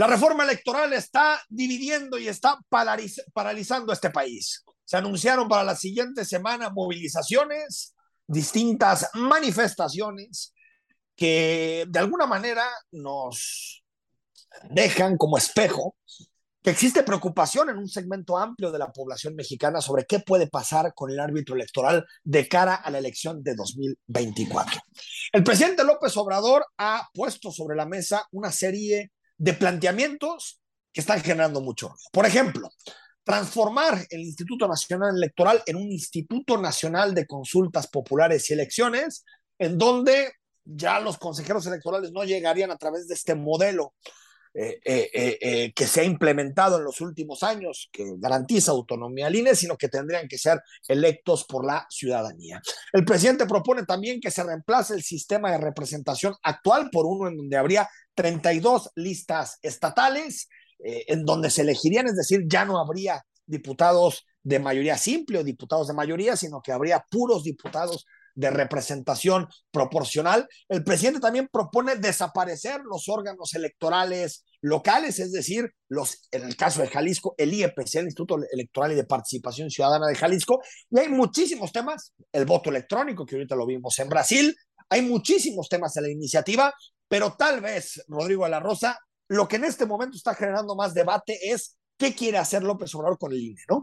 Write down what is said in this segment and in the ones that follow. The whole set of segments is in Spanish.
La reforma electoral está dividiendo y está paralizando este país. Se anunciaron para la siguiente semana movilizaciones, distintas manifestaciones que de alguna manera nos dejan como espejo que existe preocupación en un segmento amplio de la población mexicana sobre qué puede pasar con el árbitro electoral de cara a la elección de 2024. El presidente López Obrador ha puesto sobre la mesa una serie de planteamientos que están generando mucho. Por ejemplo, transformar el Instituto Nacional Electoral en un Instituto Nacional de Consultas Populares y Elecciones, en donde ya los consejeros electorales no llegarían a través de este modelo eh, eh, eh, que se ha implementado en los últimos años, que garantiza autonomía al INE, sino que tendrían que ser electos por la ciudadanía. El presidente propone también que se reemplace el sistema de representación actual por uno en donde habría 32 listas estatales, en donde se elegirían, es decir, ya no habría diputados de mayoría simple o diputados de mayoría, sino que habría puros diputados de representación proporcional. El presidente también propone desaparecer los órganos electorales locales, es decir, los, en el caso de Jalisco, el IEPC, el Instituto Electoral y de Participación Ciudadana de Jalisco, y hay muchísimos temas, el voto electrónico, que ahorita lo vimos en Brasil, hay muchísimos temas en la iniciativa, pero tal vez, Rodrigo de la Rosa, lo que en este momento está generando más debate es qué quiere hacer López Obrador con el INE, ¿no?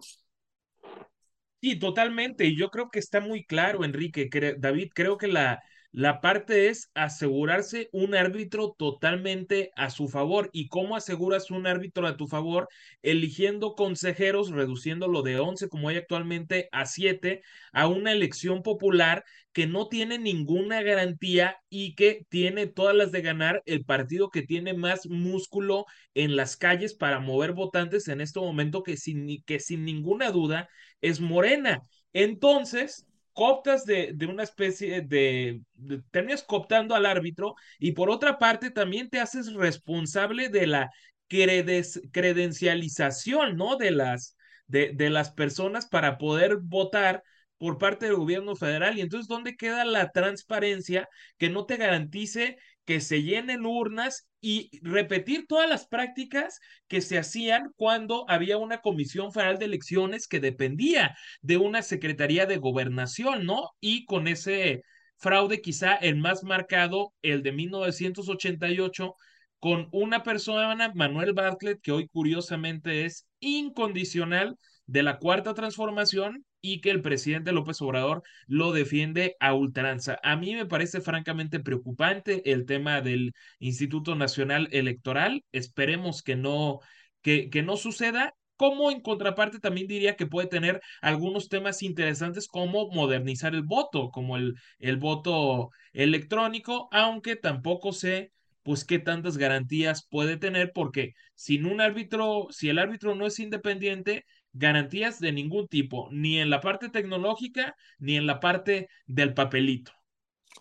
Sí, totalmente. Y yo creo que está muy claro, Enrique. David, creo que la, la parte es asegurarse un árbitro totalmente a su favor. ¿Y cómo aseguras un árbitro a tu favor? Eligiendo consejeros, reduciéndolo de 11 como hay actualmente a 7, a una elección popular que no tiene ninguna garantía y que tiene todas las de ganar el partido que tiene más músculo en las calles para mover votantes en este momento que sin, que sin ninguna duda es Morena. Entonces, cooptas de, de una especie de, terminas cooptando al árbitro y por otra parte también te haces responsable de la credencialización, ¿no? De las, de, de las personas para poder votar por parte del gobierno federal. Y entonces, ¿dónde queda la transparencia que no te garantice que se llenen urnas y repetir todas las prácticas que se hacían cuando había una Comisión Federal de Elecciones que dependía de una Secretaría de Gobernación, ¿no? Y con ese fraude quizá el más marcado, el de 1988, con una persona, Manuel Bartlett, que hoy curiosamente es incondicional de la cuarta transformación y que el presidente López Obrador lo defiende a ultranza. A mí me parece francamente preocupante el tema del Instituto Nacional Electoral. Esperemos que no, que, que no suceda como en contraparte también diría que puede tener algunos temas interesantes como modernizar el voto, como el, el voto electrónico, aunque tampoco sé pues qué tantas garantías puede tener porque sin un árbitro, si el árbitro no es independiente, garantías de ningún tipo, ni en la parte tecnológica, ni en la parte del papelito.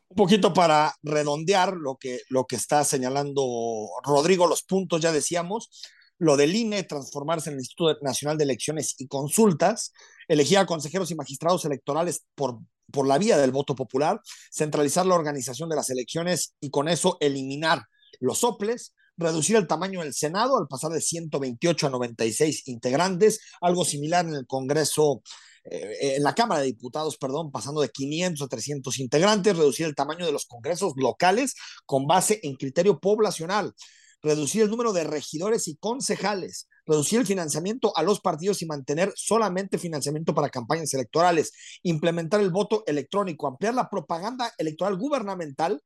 Un poquito para redondear lo que, lo que está señalando Rodrigo, los puntos ya decíamos, lo del INE, transformarse en el Instituto Nacional de Elecciones y Consultas, elegir a consejeros y magistrados electorales por, por la vía del voto popular, centralizar la organización de las elecciones y con eso eliminar los soples, reducir el tamaño del Senado al pasar de 128 a 96 integrantes, algo similar en el Congreso, eh, en la Cámara de Diputados, perdón, pasando de 500 a 300 integrantes, reducir el tamaño de los congresos locales con base en criterio poblacional, reducir el número de regidores y concejales, reducir el financiamiento a los partidos y mantener solamente financiamiento para campañas electorales, implementar el voto electrónico, ampliar la propaganda electoral gubernamental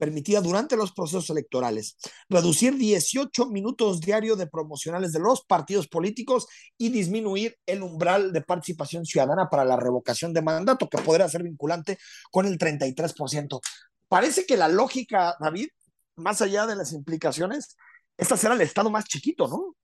permitida durante los procesos electorales, reducir 18 minutos diarios de promocionales de los partidos políticos y disminuir el umbral de participación ciudadana para la revocación de mandato, que podría ser vinculante con el 33%. Parece que la lógica, David, más allá de las implicaciones, esta será el estado más chiquito, ¿no?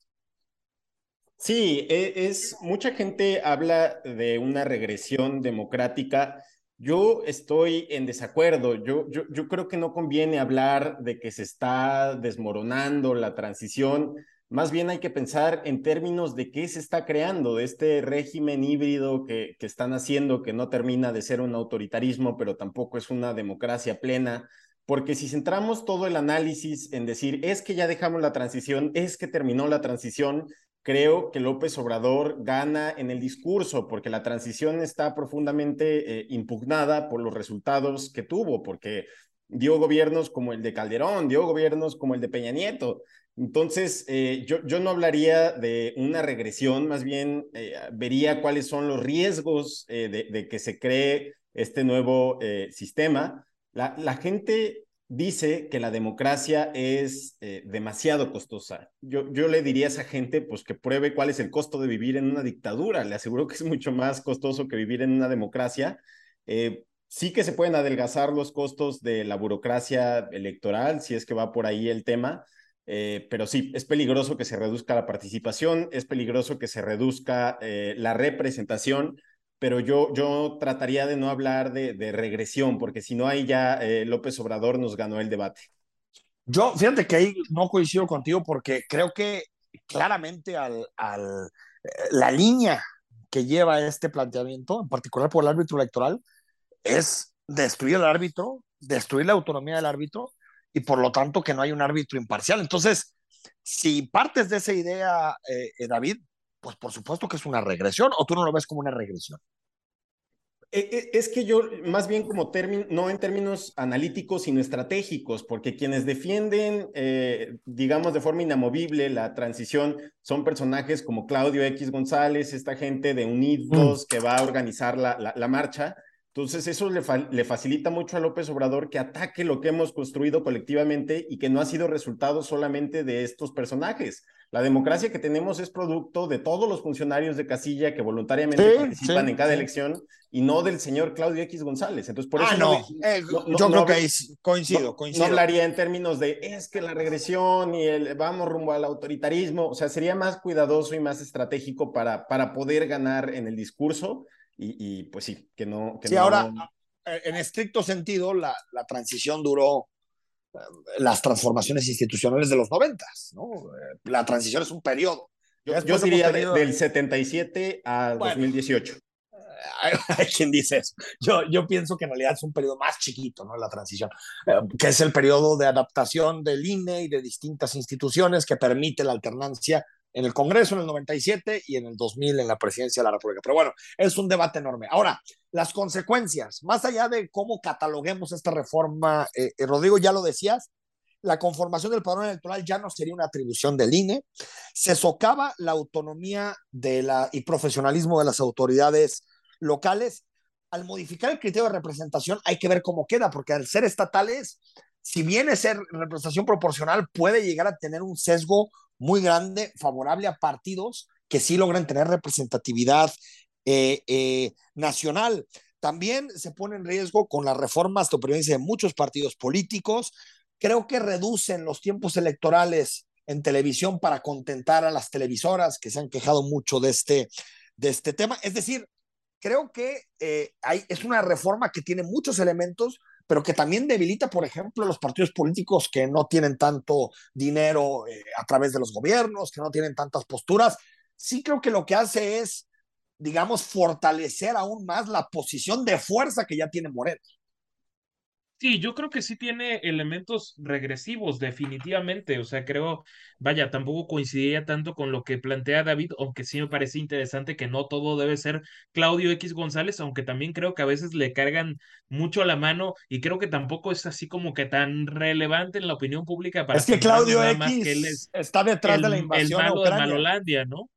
Sí, e, es mucha gente habla de una regresión democrática yo estoy en desacuerdo. Yo, yo, yo creo que no conviene hablar de que se está desmoronando la transición. Más bien hay que pensar en términos de qué se está creando, de este régimen híbrido que, que están haciendo, que no termina de ser un autoritarismo, pero tampoco es una democracia plena. porque si centramos todo el análisis en decir, es que ya dejamos la transición, es que terminó la transición, creo que López Obrador gana en el discurso, porque la transición está profundamente eh, impugnada por los resultados que tuvo, porque dio gobiernos como el de Calderón, dio gobiernos como el de Peña Nieto. Entonces, eh, yo, yo no hablaría de una regresión, más bien eh, vería cuáles son los riesgos de, que se cree este nuevo sistema. La, la gente dice que la democracia es eh, demasiado costosa. Yo, yo le diría a esa gente pues que pruebe cuál es el costo de vivir en una dictadura. Le aseguro que es mucho más costoso que vivir en una democracia. Eh, sí que se pueden adelgazar los costos de la burocracia electoral, si es que va por ahí el tema. Eh, pero sí, es peligroso que se reduzca la participación, es peligroso que se reduzca la representación pero yo, yo trataría de no hablar de, de regresión, porque si no, ahí ya eh, López Obrador nos ganó el debate. Yo, fíjate que ahí no coincido contigo porque creo que claramente al, al, eh, la línea que lleva este planteamiento, en particular por el árbitro electoral, es destruir al árbitro, destruir la autonomía del árbitro y por lo tanto que no hay un árbitro imparcial. Entonces, si partes de esa idea, eh, David, pues por supuesto que es una regresión, o tú no lo ves como una regresión. E, e, es que yo, más bien como término, no en términos analíticos, sino estratégicos, porque quienes defienden, eh, digamos, de forma inamovible la transición son personajes como Claudio X González, esta gente de Unidos mm. que va a organizar la, la, marcha. Entonces, eso le, le facilita mucho a López Obrador que ataque lo que hemos construido colectivamente y que no ha sido resultado solamente de estos personajes. La democracia que tenemos es producto de todos los funcionarios de casilla que voluntariamente participan en cada elección y no del señor Claudio X González. Entonces, por ah, eso eh, no, yo creo que coincido, coincido. No hablaría en términos de es que la regresión y el vamos rumbo al autoritarismo. O sea, sería más cuidadoso y más estratégico para, para poder ganar en el discurso. Y, pues sí, que no. Que sí, ahora, en estricto sentido, la, la transición duró las transformaciones institucionales de los noventas, ¿no? Eh, la transición es un periodo. Yo, diría del 77 a 2018. Hay, quien dice eso. Yo, yo pienso que en realidad es un periodo más chiquito, ¿no? La transición, eh, que es el periodo de adaptación del INE y de distintas instituciones que permite la alternancia en el Congreso en el 97 y en el 2000 en la presidencia de la República. Pero bueno, es un debate enorme. Ahora, las consecuencias, más allá de cómo cataloguemos esta reforma, eh, eh, Rodrigo, ya lo decías, la conformación del padrón electoral ya no sería una atribución del INE, se socava la autonomía de la, y profesionalismo de las autoridades locales. Al modificar el criterio de representación hay que ver cómo queda, porque al ser estatales, si bien es ser representación proporcional, puede llegar a tener un sesgo muy grande, favorable a partidos que sí logran tener representatividad eh, eh, nacional. También se pone en riesgo con las reformas de supervivencia de muchos partidos políticos. Creo que reducen los tiempos electorales en televisión para contentar a las televisoras que se han quejado mucho de este, de este tema. Es decir, creo que eh, hay, es una reforma que tiene muchos elementos, pero que también debilita, por ejemplo, los partidos políticos que no tienen tanto dinero eh, a través de los gobiernos, que no tienen tantas posturas. Sí creo que lo que hace es, digamos, fortalecer aún más la posición de fuerza que ya tiene Moreno. Sí, yo creo que sí tiene elementos regresivos, definitivamente. O sea, creo, vaya, tampoco coincidiría tanto con lo que plantea David, aunque sí me parece interesante que no todo debe ser Claudio X González, aunque también creo que a veces le cargan mucho a la mano y creo que tampoco es así como que tan relevante en la opinión pública para Es que Claudio X está detrás de la invasión el malo de Malolandia, ¿no?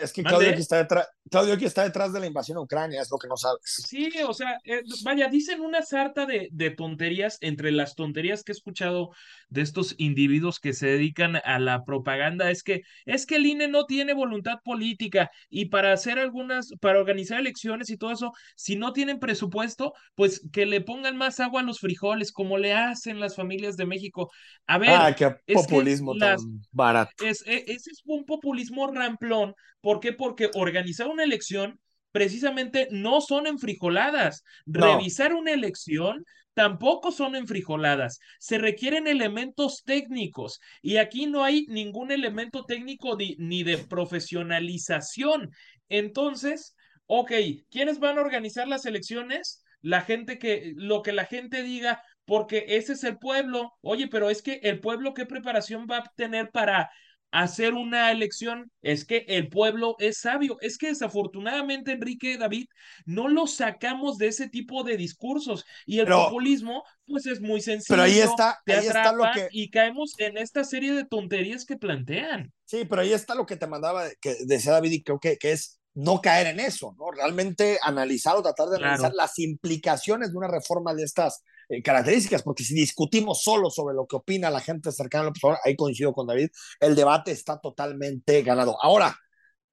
Es que, Claudio, aquí está detrás, Claudio aquí está detrás de la invasión a Ucrania, es lo que no sabes. Sí, o sea, eh, vaya, dicen una sarta de, de, tonterías, entre las tonterías que he escuchado de estos individuos que se dedican a la propaganda, es que, es que el INE no tiene voluntad política y para hacer algunas, para organizar elecciones y todo eso, si no tienen presupuesto, pues que le pongan más agua a los frijoles, como le hacen las familias de México. A ver. Ah, qué populismo tan barato. Es, e, ese es un populismo ramplón ¿Por qué? Porque organizar una elección precisamente no son enfrijoladas. Revisar una elección tampoco son enfrijoladas. Se requieren elementos técnicos y aquí no hay ningún elemento técnico ni de profesionalización. Entonces, ok, ¿quiénes van a organizar las elecciones? La gente que, lo que la gente diga, porque ese es el pueblo. Oye, pero es que el pueblo, ¿qué preparación va a tener para hacer una elección? Es que el pueblo es sabio. Es que desafortunadamente, Enrique David, no lo sacamos de ese tipo de discursos. Y el populismo, pues es muy sencillo. Pero ahí está, te ahí está lo que... Y caemos en esta serie de tonterías que plantean. Sí, pero ahí está lo que te mandaba, que decía David, y creo que, que es no caer en eso, ¿no? Realmente analizar o tratar de analizar las implicaciones de una reforma de estas eh, características, porque si discutimos solo sobre lo que opina la gente cercana al Obrador, ahí coincido con David, el debate está totalmente ganado. Ahora,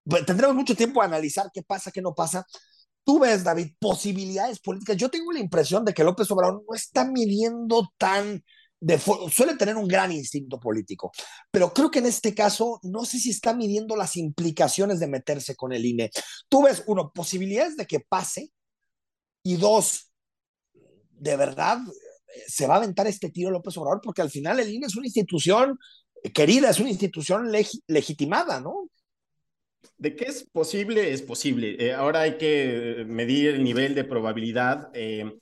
pues, tendremos mucho tiempo a analizar qué pasa, qué no pasa. Tú ves, David, posibilidades políticas. Yo tengo la impresión de que López Obrador no está midiendo tan suele tener un gran instinto político, pero creo que en este caso no sé si está midiendo las implicaciones de meterse con el INE. Tú ves, uno, posibilidades de que pase y dos, de verdad, se va a aventar este tiro López Obrador porque al final el INE es una institución querida, es una institución legitimada, ¿no? De qué es posible, es posible. Eh, ahora hay que medir el nivel de probabilidad. Eh,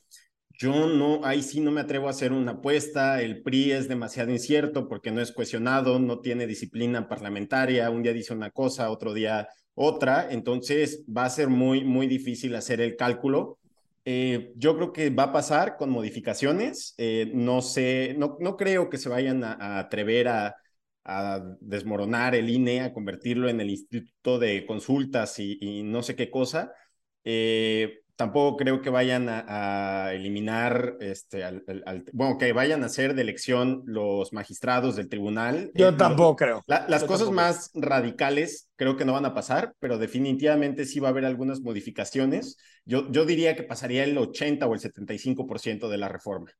yo no, ahí sí no me atrevo a hacer una apuesta. El PRI es demasiado incierto porque no es cuestionado, no tiene disciplina parlamentaria. Un día dice una cosa, otro día otra. Entonces va a ser muy, muy difícil hacer el cálculo. Eh, yo creo que va a pasar con modificaciones. Eh, no sé, no, no creo que se vayan a, atrever a, desmoronar el INE, a convertirlo en el Instituto de Consultas y, y no sé qué cosa. Eh, tampoco creo que vayan a, eliminar, este, al, bueno, que vayan a hacer de elección los magistrados del tribunal. Yo eh, tampoco creo. las cosas más radicales creo que no van a pasar, pero definitivamente sí va a haber algunas modificaciones. Yo, yo diría que pasaría el 80 o el 75% de la reforma.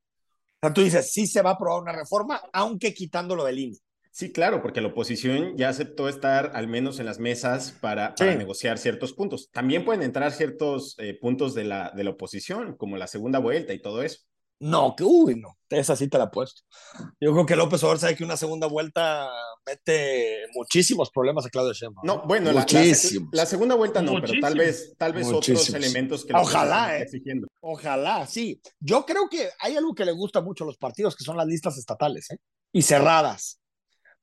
O sea, tú dices, sí se va a aprobar una reforma, aunque quitándolo del INE. Sí, claro, porque la oposición ya aceptó estar al menos en las mesas para, negociar ciertos puntos. También pueden entrar ciertos eh, puntos de la, de la oposición, como la segunda vuelta y todo eso. No, que uy, no, esa sí te la he puesto. Yo creo que López Obrador sabe que una segunda vuelta mete muchísimos problemas a Claudio Sheinbaum. No, bueno, la, la, segunda vuelta no, pero tal vez, tal vez otros elementos que Ojalá, eh. exigiendo. Ojalá, sí. Yo creo que hay algo que le gusta mucho a los partidos, que son las listas estatales, ¿eh? Y cerradas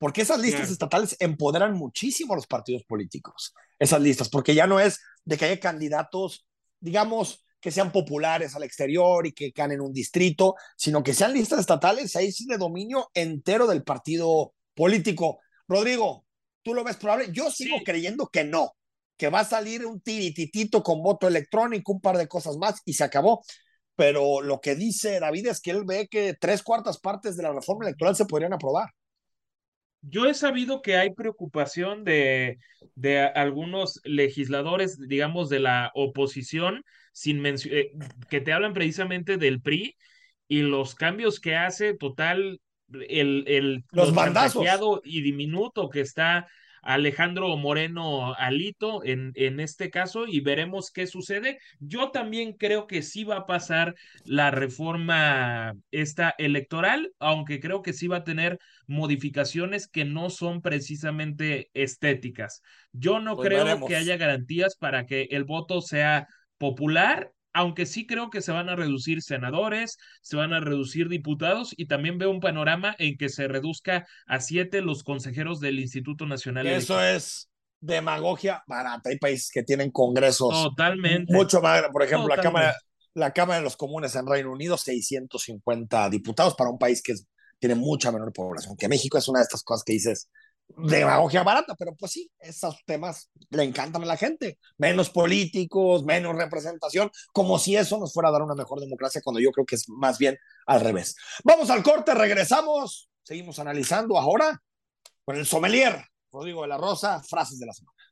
porque esas listas estatales empoderan muchísimo a los partidos políticos, esas listas, porque ya no es de que haya candidatos, digamos, que sean populares al exterior y que ganen un distrito, sino que sean listas estatales, ahí sí de dominio entero del partido político. Rodrigo, ¿tú lo ves probable? Yo sigo creyendo que no, que va a salir un tirititito con voto electrónico, un par de cosas más y se acabó. Pero lo que dice David es que él ve que tres cuartas partes de la reforma electoral se podrían aprobar. Yo he sabido que hay preocupación de, de algunos legisladores, digamos, de la oposición, sin eh, que te hablan precisamente del PRI y los cambios que hace total el, el los bandazos y diminuto que está Alejandro Moreno Alito en, en este caso y veremos qué sucede. Yo también creo que sí va a pasar la reforma esta electoral, aunque creo que sí va a tener modificaciones que no son precisamente estéticas. Yo no pues creo que haya garantías para que el voto sea popular aunque sí creo que se van a reducir senadores, se van a reducir diputados y también veo un panorama en que se reduzca a siete los consejeros del Instituto Nacional. Eso es demagogia barata. Hay países que tienen congresos Totalmente. mucho más, por ejemplo, la Cámara, la Cámara de los Comunes en Reino Unido, 650 diputados para un país que tiene mucha menor población que México. Es una de estas cosas que dices, demagogia barata, pero pues sí, esos temas le encantan a la gente. Menos políticos, menos representación, como si eso nos fuera a dar una mejor democracia, cuando yo creo que es más bien al revés. Vamos al corte, regresamos, seguimos analizando ahora con el sommelier, Rodrigo de la Rosa, frases de la semana.